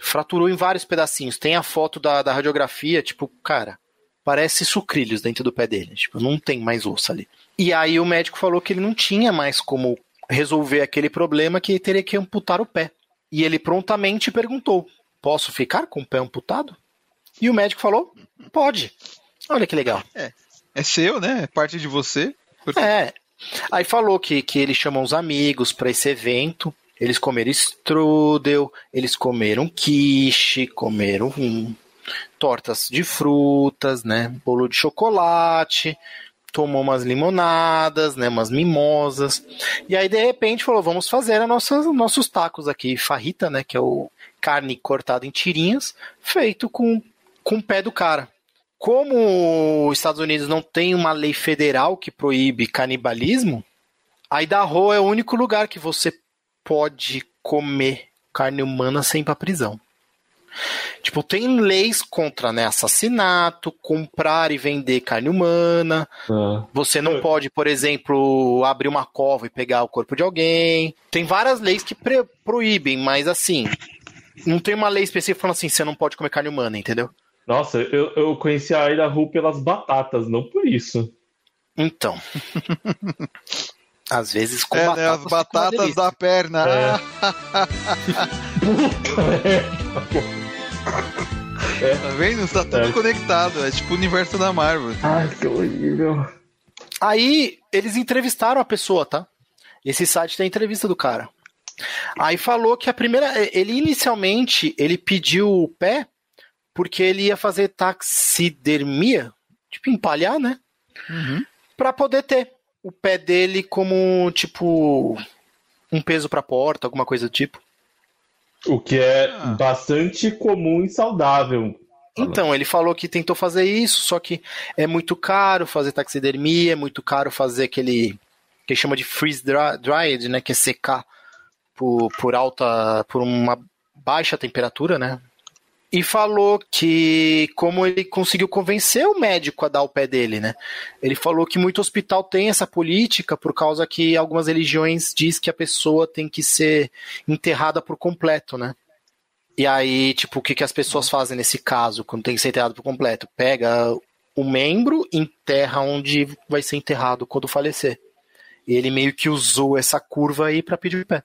Fraturou em vários pedacinhos. Tem a foto da, da radiografia, tipo, cara, parece sucrilhos dentro do pé dele. Tipo, não tem mais osso ali. E aí o médico falou que ele não tinha mais como resolver aquele problema, que teria que amputar o pé. E ele prontamente perguntou: Posso ficar com o pé amputado? E o médico falou: Pode. Olha que legal. É seu, né? É parte de você. É. Aí falou que, que ele chamou os amigos para esse evento. Eles comeram strudel, eles comeram quiche, comeram hum, tortas de frutas, né? Bolo de chocolate, tomou umas limonadas, né? Umas mimosas. E aí, de repente, falou: vamos fazer a nossos tacos aqui, farrita, né? Que é o carne cortada em tirinhas, feito com, com o pé do cara. Como os Estados Unidos não tem uma lei federal que proíbe canibalismo, a Idaho é o único lugar que você pode comer carne humana sem ir pra prisão. Tipo, tem leis contra né, assassinato, comprar e vender carne humana. Ah. Você não É. pode, por exemplo, abrir uma cova e pegar o corpo de alguém. Tem várias leis que proíbem, mas assim, não tem uma lei específica falando assim, você não pode comer carne humana, entendeu? Nossa, eu, eu conheci a Idaho pelas batatas, não por isso. Então. Às vezes com é, batata. né? As fica uma batatas da perna. É. Tá vendo? Tá tudo É. conectado. É tipo o universo da Marvel. Ai, que horrível. Aí eles entrevistaram a pessoa, tá? Esse site tem entrevista do cara. Aí falou que a primeira. Ele inicialmente ele pediu o pé porque ele ia fazer taxidermia, tipo empalhar, né? Uhum. Pra poder ter o pé dele como tipo um peso pra porta, alguma coisa do tipo. O que é Ah. bastante comum e saudável. Então, ele falou que tentou fazer isso, só que é muito caro fazer taxidermia, é muito caro fazer aquele que chama de freeze dried, né, que é secar por, por alta, por uma baixa temperatura, né? E falou que como ele conseguiu convencer o médico a dar o pé dele, né? Ele falou que muito hospital tem essa política por causa que algumas religiões diz que a pessoa tem que ser enterrada por completo, né? E aí, tipo, o que, que as pessoas fazem nesse caso, quando tem que ser enterrado por completo? Pega o membro, enterra onde vai ser enterrado quando falecer. E ele meio que usou essa curva aí pra pedir o pé.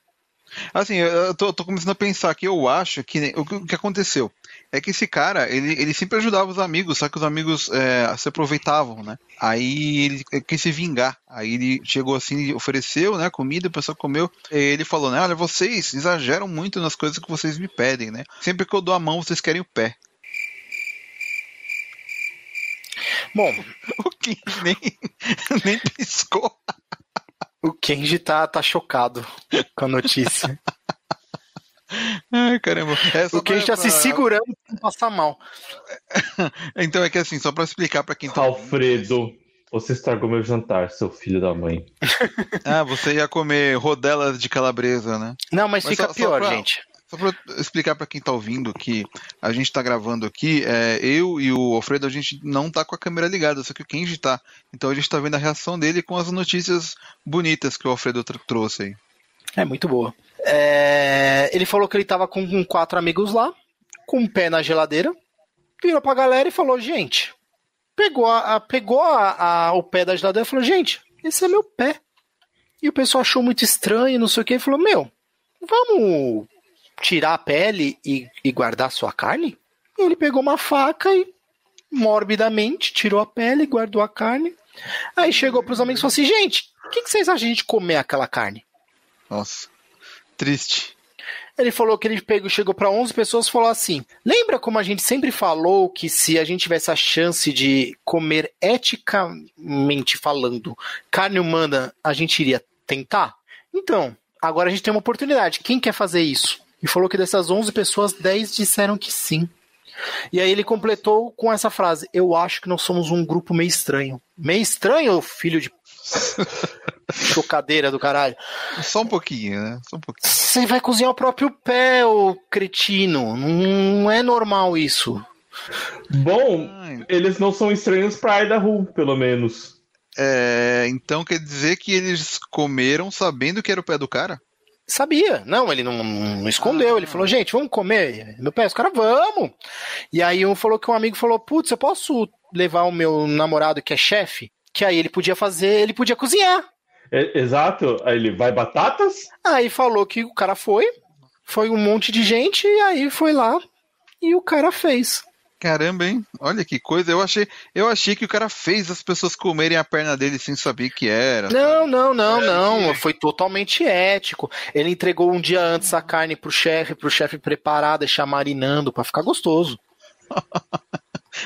Assim, eu tô, tô começando a pensar que eu acho que o, que aconteceu é que esse cara, ele, ele sempre ajudava os amigos, só que os amigos é, se aproveitavam, né? Aí ele quis se vingar. Aí ele chegou assim, ofereceu, né, comida, o pessoal comeu. E ele falou, né, olha, vocês exageram muito nas coisas que vocês me pedem, né? Sempre que eu dou a mão, vocês querem o pé. Bom, O que nem, nem piscou. O Kenji tá, tá chocado com a notícia. Ai, caramba. É, só o Kenji pra- tá se pra- segurando pra não passar mal. Então é que assim, só pra explicar pra quem tá Alfredo, você estragou meu jantar, seu filho da mãe. Ah, você ia comer rodelas de calabresa, né? Não, mas, Mas fica só- só pior, pra- gente. Só pra explicar pra quem tá ouvindo que a gente tá gravando aqui, é, eu e o Alfredo, a gente não tá com a câmera ligada, só que o Kenji tá. Então a gente tá vendo a reação dele com as notícias bonitas que o Alfredo tr- trouxe aí. É muito boa. É, ele falou que ele tava com, quatro amigos lá, com um pé na geladeira, virou pra galera e falou: gente, pegou, a, a- pegou a- a- o pé da geladeira e falou: gente, esse é meu pé. E o pessoal achou muito estranho, não sei o que, e falou: meu, vamos tirar a pele e, e guardar sua carne? E ele pegou uma faca e morbidamente tirou a pele e guardou a carne. Aí chegou pros amigos e falou assim: gente, o que, que vocês acham de a gente comer aquela carne? Nossa. Triste. Ele falou que ele pegou, chegou para 11 pessoas e falou assim: Lembra como a gente sempre falou que se a gente tivesse a chance de comer eticamente falando carne humana, a gente iria tentar? Então, agora a gente tem uma oportunidade. Quem quer fazer isso? E falou que dessas 11 pessoas, 10 disseram que sim. E aí ele completou com essa frase: Eu acho que nós somos um grupo meio estranho. Meio estranho, filho de. chocadeira do caralho. Só um pouquinho, né? Só um pouquinho. Você vai cozinhar o próprio pé, ô cretino. Não é normal isso. Bom, Ai. eles não são estranhos pra Idaho, pelo menos. É, então quer dizer que eles comeram sabendo que era o pé do cara? Sabia. Não, ele não, não escondeu. Ele falou, gente, vamos comer meu pé? Os caras, vamos. E aí um falou que um amigo falou, putz, eu posso levar o meu namorado que é chefe? Que aí ele podia fazer, ele podia cozinhar. É- exato. Aí ele vai batatas? Aí falou que o cara foi, foi um monte de gente, e aí foi lá e o cara fez. Caramba, hein? Olha que coisa. Eu achei, eu achei que o cara fez as pessoas comerem a perna dele sem saber que era. Não, não, não, não. Foi totalmente ético. Ele entregou um dia antes a carne pro chefe, pro chefe preparar, deixar marinando pra ficar gostoso.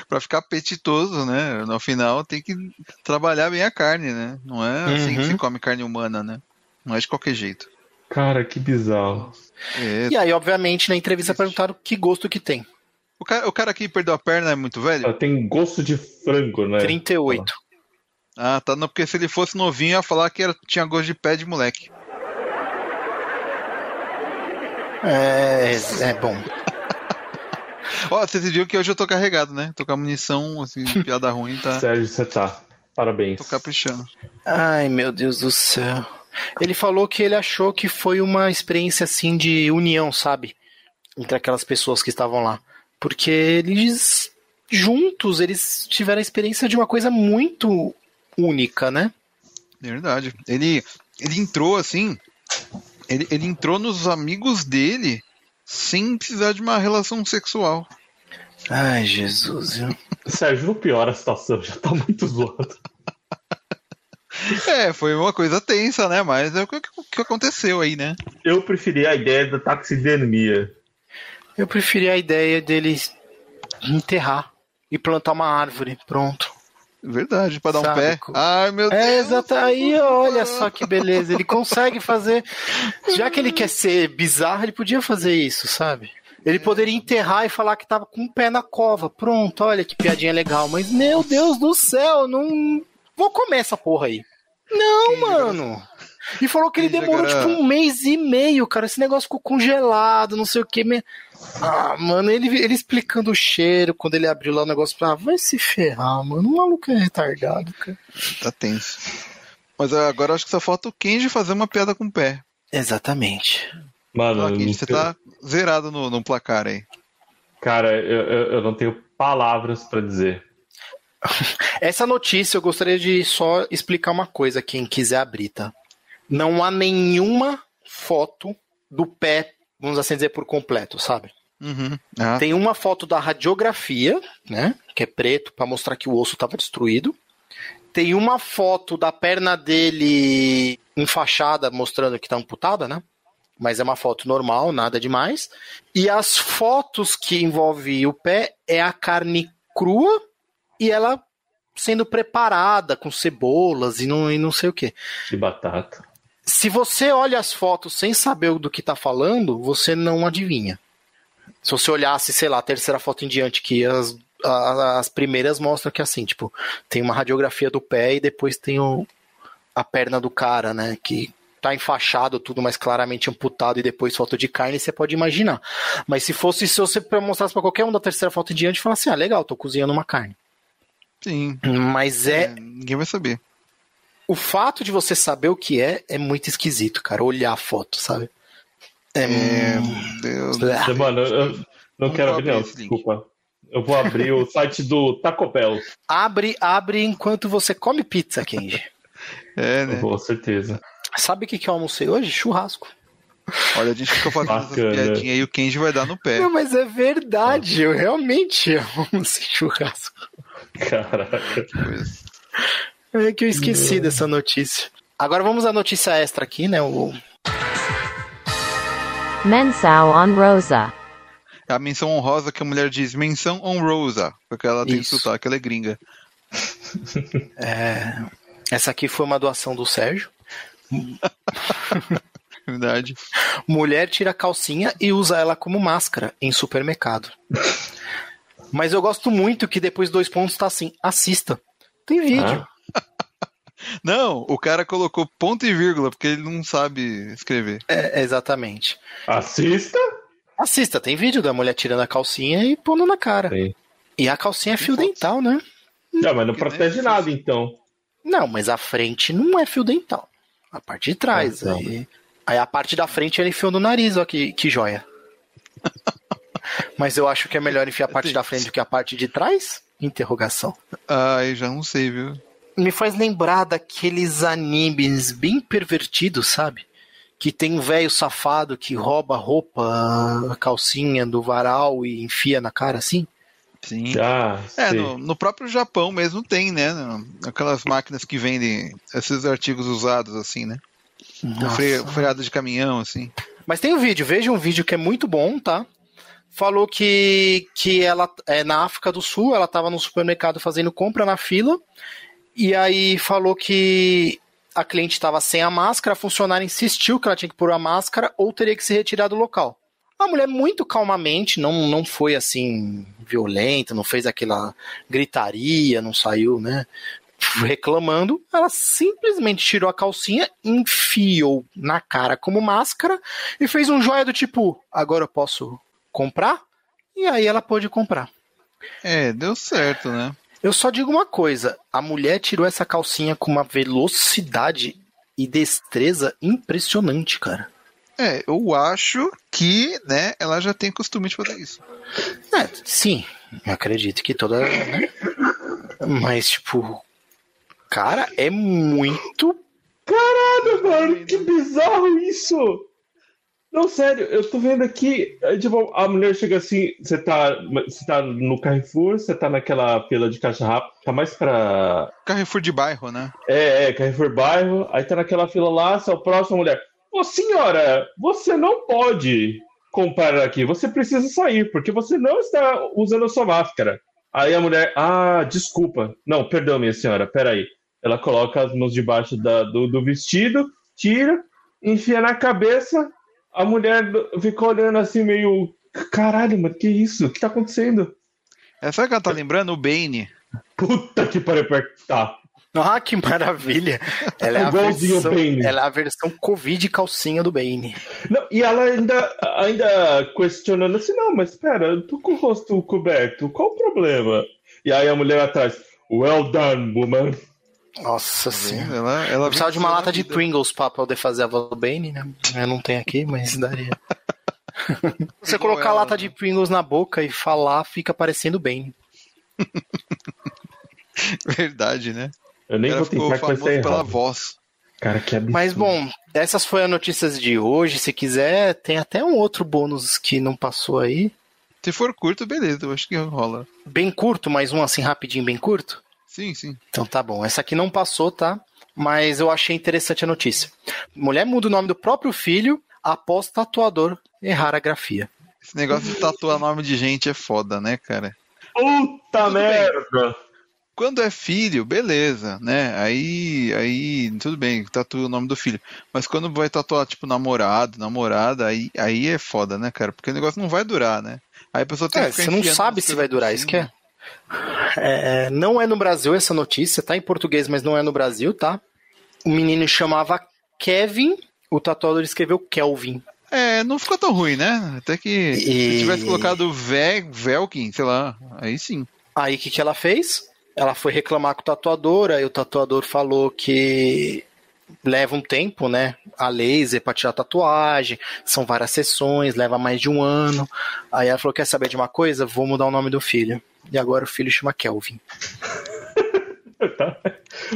Pra ficar apetitoso, né? No final tem que trabalhar bem a carne, né? Não é assim que Uhum. se come carne humana, né? Não é de qualquer jeito. Cara, que bizarro. É. E aí, obviamente, na entrevista perguntaram que gosto que tem. O, cara, o cara que perdeu a perna é muito velho? Ela tem gosto de frango, né? 38. Ah, tá. Não, porque se ele fosse novinho, ia falar que era, tinha gosto de pé de moleque. É, é bom. Ó, vocês viram que hoje eu tô carregado, né? Tô com a munição, assim, de piada ruim, tá? Sérgio, você tá. Parabéns. Tô caprichando. Ai, meu Deus do céu. Ele falou que ele achou que foi uma experiência assim de união, sabe? Entre aquelas pessoas que estavam lá. Porque eles, juntos, eles tiveram a experiência de uma coisa muito única, né? Verdade. Ele, ele entrou assim. Ele, ele entrou nos amigos dele sem precisar de uma relação sexual. Ai, Jesus. viu? Sérgio, não piora a situação, já tá muito zoado. É, foi uma coisa tensa, né? Mas é o que, o que aconteceu aí, né? Eu preferi a ideia da taxidermia. Eu preferi a ideia dele enterrar e plantar uma árvore. Pronto. Verdade, pra dar um Sabe, pé. co- Ai, meu Deus. É, exato. Aí, olha só que beleza. Ele consegue fazer. Já que ele quer ser bizarro, ele podia fazer isso, sabe? Ele poderia enterrar e falar que tava com o pé na cova. Pronto, olha que piadinha legal. Mas, meu Deus do céu, não. Vou comer essa porra aí. Não, mano. E falou que ele demorou tipo um mês e meio, cara. Esse negócio ficou congelado, não sei o que. Me... Ah, mano, ele, ele explicando o cheiro quando ele abriu lá o negócio pra. Vai se ferrar, mano. O maluco é retardado, cara. Tá tenso. Mas agora acho que só falta o Kenji fazer uma piada com o pé. Exatamente. Mano, eu Kenji, você tá zerado no, no placar aí. cara, eu, eu, eu não tenho palavras pra dizer. Essa notícia eu gostaria de só explicar uma coisa, quem quiser abrir, tá? Não há nenhuma foto do pé, vamos assim dizer, por completo, sabe? Uhum. Ah, Tem uma foto da radiografia, né? Que é preto, pra mostrar que o osso estava destruído. Tem uma foto da perna dele enfaixada, mostrando que tá amputada, né? Mas é uma foto normal, nada demais. E as fotos que envolvem o pé é a carne crua e ela sendo preparada com cebolas e não, e não sei o que. De batata. Se você olha as fotos sem saber do que tá falando, você não adivinha. Se você olhasse, sei lá, a terceira foto em diante, que as, a- as primeiras mostram que assim, tipo, tem uma radiografia do pé e depois tem o, a perna do cara, né? Que tá enfaixado, tudo mais claramente amputado e depois foto de carne, você pode imaginar. Mas se fosse, se você mostrasse pra qualquer um da terceira foto em diante, falar assim, ah, legal, tô cozinhando uma carne. Sim. Mas é, É, ninguém vai saber. O fato de você saber o que é, é muito esquisito, cara, olhar a foto, sabe? É, É, Deus. Mano, eu não Não quero não, abrir link. desculpa. Eu vou abrir o site do Taco Bell. abre, abre enquanto você come pizza, Kenji. É, né? Com certeza. Sabe o que, que eu almocei hoje? Churrasco. Olha, a gente fica fazendo essas Bacana. piadinhas aí, o Kenji vai dar no pé. Não, mas é verdade, eu realmente almocei churrasco. Caraca. Coisa. É que eu esqueci dessa notícia. Agora vamos à notícia extra aqui, né? O... On Rosa. É a menção honrosa que a mulher diz menção honrosa, porque ela tem que Isso. sotaque, ela é gringa. é, Essa aqui foi uma doação do Sérgio. Verdade. Mulher tira a calcinha e usa ela como máscara em supermercado. Mas eu gosto muito que depois dois pontos tá assim, assista. Tem vídeo. Não, o cara colocou ponto e vírgula, porque ele não sabe escrever. É, exatamente. Assista? Assista, tem vídeo da mulher tirando a calcinha e pondo na cara. Tem. E a calcinha é fio dental, né? Não, mas não Que protege isso. nada, então. Não, mas a frente não é fio dental. A parte de trás. Ah, não. aí, aí a parte da frente ele enfiou no nariz, ó, que, que joia. mas eu acho que é melhor enfiar a parte da frente do que a parte de trás? Interrogação. Ai, já não sei, viu? Me faz lembrar daqueles animes bem pervertidos, sabe? Que tem um velho safado que rouba a roupa, a calcinha do varal e enfia na cara assim. Sim. Ah, É, no, no próprio Japão mesmo tem, né? Aquelas máquinas que vendem esses artigos usados, assim, né? Com Nossa. fre- freada de caminhão, assim. Mas tem um vídeo, veja um vídeo que é muito bom, tá? Falou que, que ela é na África do Sul, ela tava no supermercado fazendo compra na fila, e aí falou que a cliente estava sem a máscara, a funcionária insistiu que ela tinha que pôr a máscara ou teria que se retirar do local. A mulher muito calmamente, não, não foi assim violenta, não fez aquela gritaria, não saiu, né? Reclamando, ela simplesmente tirou a calcinha, enfiou na cara como máscara e fez um joia do tipo: agora eu posso comprar? E aí ela pôde comprar. É, deu certo, né? Eu só digo uma coisa: a mulher tirou essa calcinha com uma velocidade e destreza impressionante, cara. É, eu acho que, né, ela já tem costume de fazer isso. É, sim, eu acredito que toda. né? Mas, tipo, cara, é muito. Caralho, mano, que bizarro isso! Não, sério, eu tô vendo aqui, é, tipo, a mulher chega assim, você tá, você tá no Carrefour, você tá naquela fila de caixa rápida, tá mais pra... Carrefour de bairro, né? É, é, Carrefour Bairro, aí tá naquela fila lá, você é o próximo, mulher, ô senhora, você não pode comprar aqui, você precisa sair, porque você não está usando a sua máscara. Aí a mulher, ah, desculpa, não, perdão, minha senhora, peraí. Ela coloca as mãos debaixo da- do, do vestido, tira, enfia na cabeça, a mulher ficou olhando assim meio, caralho, mano, que isso? O que tá acontecendo? É, sabe o que ela tá lembrando? O Bane. Puta que pariu, tá. Ah, que maravilha! Ela é, a Igualzinho o versão, Bane. ela é a versão Covid calcinha do Bane. Não, e ela ainda, ainda questionando assim, não, mas espera, eu tô com o rosto coberto, qual o problema? E aí a mulher atrás, well done, woman. Nossa senhora. Ela, ela Eu precisava de uma lata de. Pringles pra poder fazer a voz do Bane, né? Eu não tenho aqui, mas daria. Você Igual colocar a ela, lata né? de Pringles na boca e falar, fica parecendo Bane. Verdade, né? Eu nem ela vou ficou tentar que vai pela errado. voz. Cara, que absurdo. Mas bom, essas foram as notícias de hoje. Se quiser, tem até um outro bônus que não passou aí. Se for curto, beleza, eu acho que rola. Bem curto, mais um assim rapidinho, bem curto. Sim, sim. Então tá bom. Essa aqui não passou, tá? Mas eu achei interessante a notícia. Mulher muda o nome do próprio filho após tatuador errar a grafia. Esse negócio de tatuar nome de gente é foda, né, cara? Puta Tudo bem. merda! Quando é filho, beleza, né? Aí, aí, tudo bem, tatua o nome do filho. Mas quando vai tatuar, tipo, namorado, namorada, aí, aí é foda, né, cara? Porque o negócio não vai durar, né? Aí a pessoa tem É, que você não sabe se vai durar, isso que é. É, Não é no Brasil essa notícia, tá em português, mas não é no Brasil, tá? O menino chamava Kevin o tatuador escreveu Kelvin. É, não ficou tão ruim, né? Até que E- se tivesse colocado Ve Velkin, sei lá, aí sim. Aí o que, que ela fez? Ela foi reclamar com o tatuador, aí o tatuador falou que leva um tempo, né? A laser pra tirar a tatuagem, são várias sessões, leva mais de um ano. Aí ela falou: quer saber de uma coisa? Vou mudar o nome do filho. E agora o filho chama Kelvin. Tá.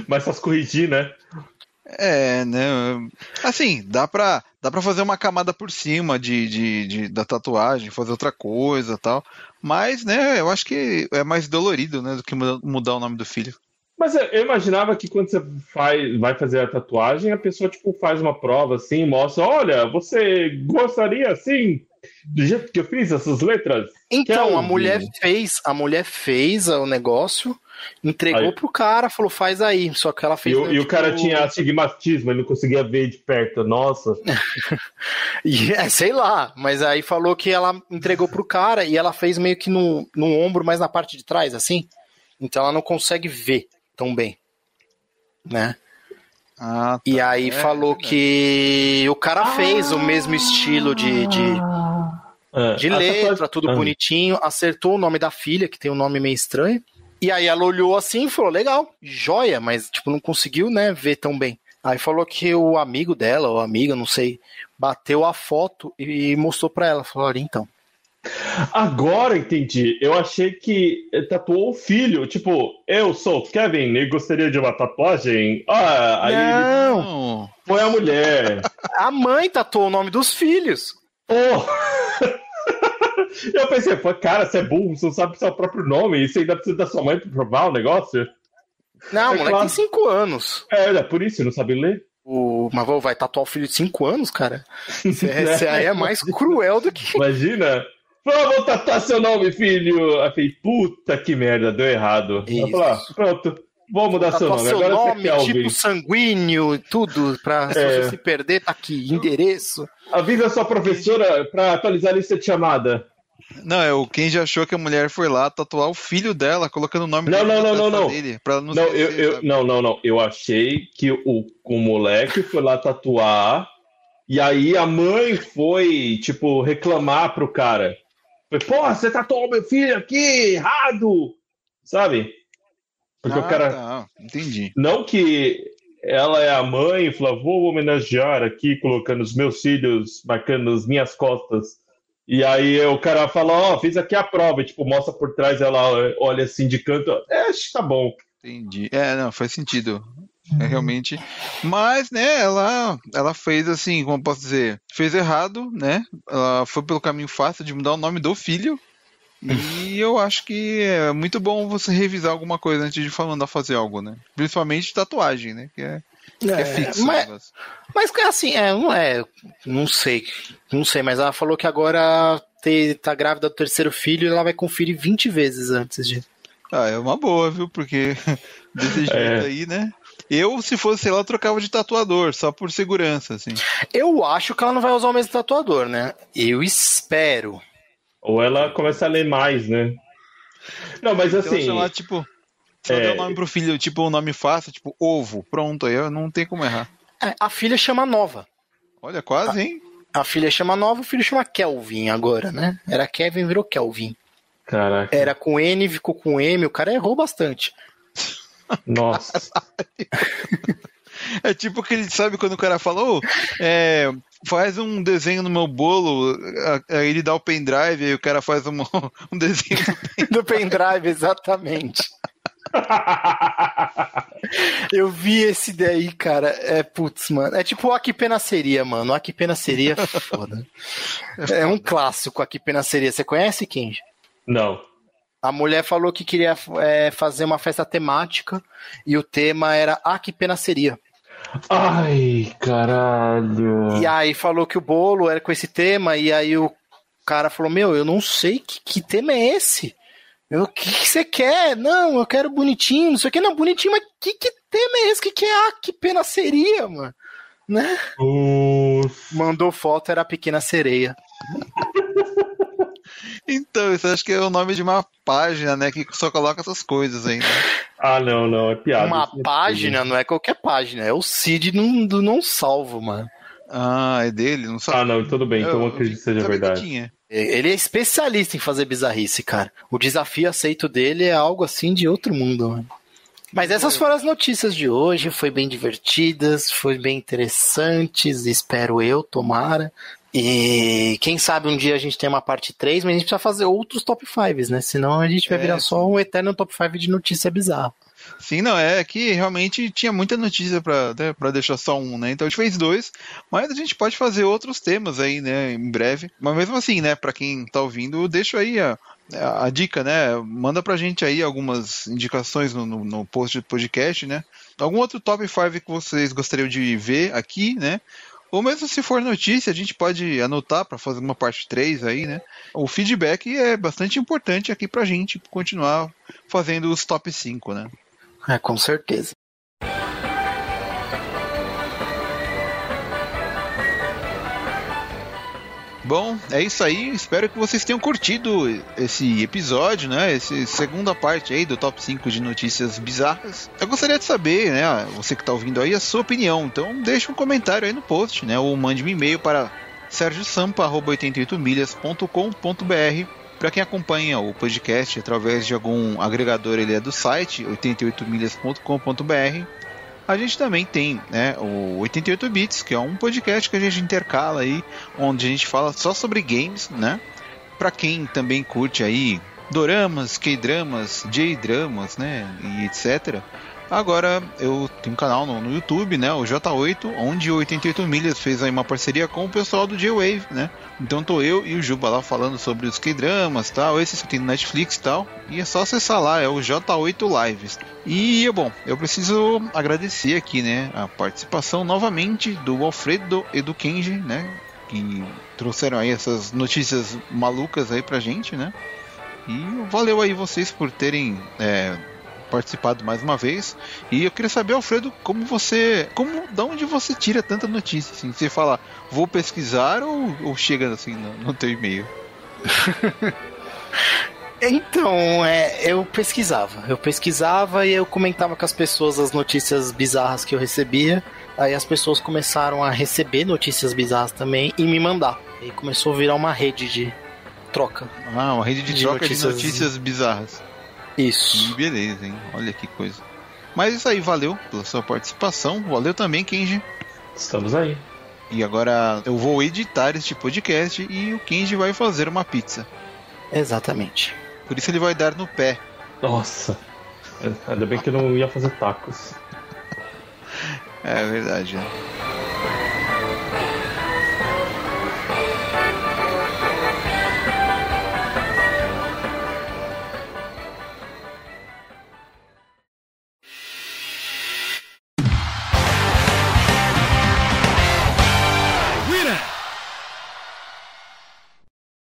Mas faz corrigir, né? É, né? Assim, dá pra, dá pra fazer uma camada por cima de, de, de- da tatuagem, fazer outra coisa tal. Mas, né, eu acho que é mais dolorido, né, do que muda- mudar o nome do filho. Mas eu, eu imaginava que quando você faz, vai fazer a tatuagem, a pessoa tipo faz uma prova assim, mostra, olha, você gostaria assim do jeito que eu fiz essas letras? Então, a mulher fez, a mulher fez o negócio, entregou Aí. pro cara, falou, faz aí. Só que ela E, fez. o- e o tipo, cara tinha astigmatismo, ele não conseguia ver de perto. Nossa. E, é, sei lá, mas aí falou que ela entregou pro cara e ela fez meio que no, no ombro, mas na parte de trás, assim. Então ela não consegue ver tão bem. Né? Ah, E aí é, falou verdade. que o cara fez o mesmo estilo de, de, Ah, de a letra, tudo Ah. bonitinho, acertou o nome da filha, que tem um nome meio estranho. E aí ela olhou assim e falou, legal, joia, mas tipo, não conseguiu, né, ver tão bem. Aí falou que o amigo dela, ou amiga, não sei, bateu a foto e mostrou pra ela. Falou, olha, então. Agora entendi. Eu achei que tatuou o filho. Tipo, eu sou Kevin e gostaria de uma tatuagem. Ah, aí Não, foi a mulher. a mãe tatuou o nome dos filhos. Oh! Eu pensei, cara, você é burro, você não sabe o seu próprio nome e você ainda precisa da sua mãe pra provar o negócio? Não, É moleque claro. tem 5 anos. É, é por isso, não sabe ler? O... Mas vô, vai tatuar o filho de 5 anos, cara? Você aí é mais cruel do que. Imagina. Falou, vou tatuar seu nome, filho. Aí eu falei, puta que merda, deu errado. Isso. falei, ah, pronto, vou mudar seu Tatuar nome. seu Agora nome, você quer ouvir. tipo sanguíneo, tudo, pra se É. você se perder, tá aqui, endereço. Avisa a sua professora pra atualizar a lista de chamada. Não, é o quem já achou que a mulher foi lá tatuar o filho dela, colocando o nome Não, dele não, na não, não, não. dele, pra não, Não, esquecer, eu, eu, não, não, não. Eu achei que o, o moleque foi lá tatuar e aí a mãe foi, tipo, reclamar pro cara. Pô, você tatuou meu filho aqui, errado! Sabe? Porque o Ah, cara. tá, entendi. Não que ela é a mãe e falou, vou homenagear aqui, colocando os meus filhos, marcando as minhas costas. E aí o cara fala, ó, fiz aqui a prova, e, tipo, mostra por trás, ela olha assim de canto, é, acho que tá bom. Entendi. É, não, faz sentido. É realmente. Mas, né, ela, ela fez assim, como eu posso dizer, fez errado, né? Ela foi pelo caminho fácil de mudar o nome do filho. E eu acho que é muito bom você revisar alguma coisa antes de mandar fazer algo, né? Principalmente tatuagem, né? Que é, que é fixo. o mas, mas assim, é, não é. Não sei. Não sei, mas ela falou que agora te- tá grávida do terceiro filho e ela vai conferir 20 vezes antes de. Ah, é uma boa, viu? Porque desse jeito É. aí, né? Eu, se fosse ela, trocava de tatuador, só por segurança, assim. Eu acho que ela não vai usar o mesmo tatuador, né? Eu espero. Ou ela começa a ler mais, né? Não, mas Então, assim, chamar, tipo, só é- der o nome pro filho, tipo, um nome fácil, tipo, ovo. Pronto, aí eu não tem como errar. É, a filha chama Nova. Olha, quase, hein? A filha chama Nova, o filho chama Kelvin agora, né? Era Kevin, virou Kelvin. caraca, Era com N, ficou com M, o cara errou bastante. Nossa. É tipo aquele, sabe quando o cara falou, é, faz um desenho no meu bolo, a- aí ele dá o pendrive, aí o cara faz um, um desenho. Do pendrive, exatamente. Eu vi esse daí, cara. É, putz, mano. É tipo o Que Pena Seria, mano. O Que Pena Seria é foda. É um clássico, a Que Pena Seria. Você conhece, Kenji? Não. A mulher falou que queria é, fazer uma festa temática e o tema era A Que Pena Seria. Ai, caralho. E aí falou que o bolo era com esse tema, e aí o cara falou: Meu, eu não sei que, que tema é esse. O que, que você quer? Não, eu quero bonitinho, não sei o que. Não, bonitinho, mas que, que tema é esse? Que, que é? Ah, que pena seria, mano. Né? Nossa. Mandou foto, era a pequena sereia. Então, isso acho que é o nome de uma página, né? Que só coloca essas coisas ainda. Ah, não, não, é piada. Uma é página, não é qualquer página, é o Cid não, do não salvo, mano. Ah, é dele? Não sabe. Ah, não, tudo bem, então eu acredito que seja verdade. Ele é especialista em fazer bizarrice, cara. O desafio aceito dele é algo assim de outro mundo, mano. Mas essas foram as notícias de hoje. Foi bem divertidas, foi bem interessantes, espero eu, tomara. E quem sabe um dia a gente tem uma parte 3, mas a gente precisa fazer outros top 5, né? Senão a gente vai É, virar só um eterno top 5 de notícia bizarra. Sim, não, é que realmente tinha muita notícia pra, né, pra deixar só um, né? Então a gente fez dois, mas a gente pode fazer outros temas aí, né, em breve. Mas mesmo assim, né, pra quem tá ouvindo, deixa aí a, a, a dica, né? Manda pra gente aí algumas indicações no, no, no post do podcast, né? Algum outro top 5 que vocês gostariam de ver aqui, né? Ou mesmo se for notícia, a gente pode anotar para fazer uma parte 3 aí, né? O feedback é bastante importante aqui pra gente continuar fazendo os top 5, né? É, com certeza. Bom, é isso aí. Espero que vocês tenham curtido esse episódio, né? Essa segunda parte aí do top 5 de notícias bizarras. Eu gostaria de saber, né? Você que tá ouvindo aí, a sua opinião. Então deixa um comentário aí no post, né? Ou mande um e-mail para sergiosampa.88milhas.com.br para quem acompanha o podcast através de algum agregador, ele é do site 88milhas.com.br. A gente também tem né, o 88 Bits, que é um podcast que a gente intercala aí, onde a gente fala só sobre games, né? Para quem também curte aí doramas, K-dramas, J-dramas, né, e etc. Agora eu tenho um canal no, no YouTube, né, o J8, onde o 88 Milhas fez aí uma parceria com o pessoal do J-Wave, né? Então tô eu e o Juba lá falando sobre os K-dramas, tal, esses que tem no Netflix tal. E é só acessar lá, é o J8 Lives. E bom, eu preciso agradecer aqui, né, a participação novamente do Alfredo e do Kenji, né, que trouxeram aí essas notícias malucas aí pra gente, né? E valeu aí vocês por terem é, participado mais uma vez. E eu queria saber, Alfredo, como você. Como da onde você tira tanta notícia? Assim? Você fala, vou pesquisar ou, ou chega assim no, no teu e-mail? Então, é, eu pesquisava. Eu pesquisava e eu comentava com as pessoas as notícias bizarras que eu recebia. Aí as pessoas começaram a receber notícias bizarras também e me mandar. E começou a virar uma rede de troca. Ah, uma rede de, De troca notícias- de notícias bizarras. Isso. Beleza, hein? Olha que coisa. Mas isso aí, valeu pela sua participação. Valeu também, Kenji. Estamos aí. E agora eu vou editar este podcast e o Kenji vai fazer uma pizza. Exatamente. Por isso ele vai dar no pé. Nossa. Ainda bem que eu não ia fazer tacos. É verdade, né?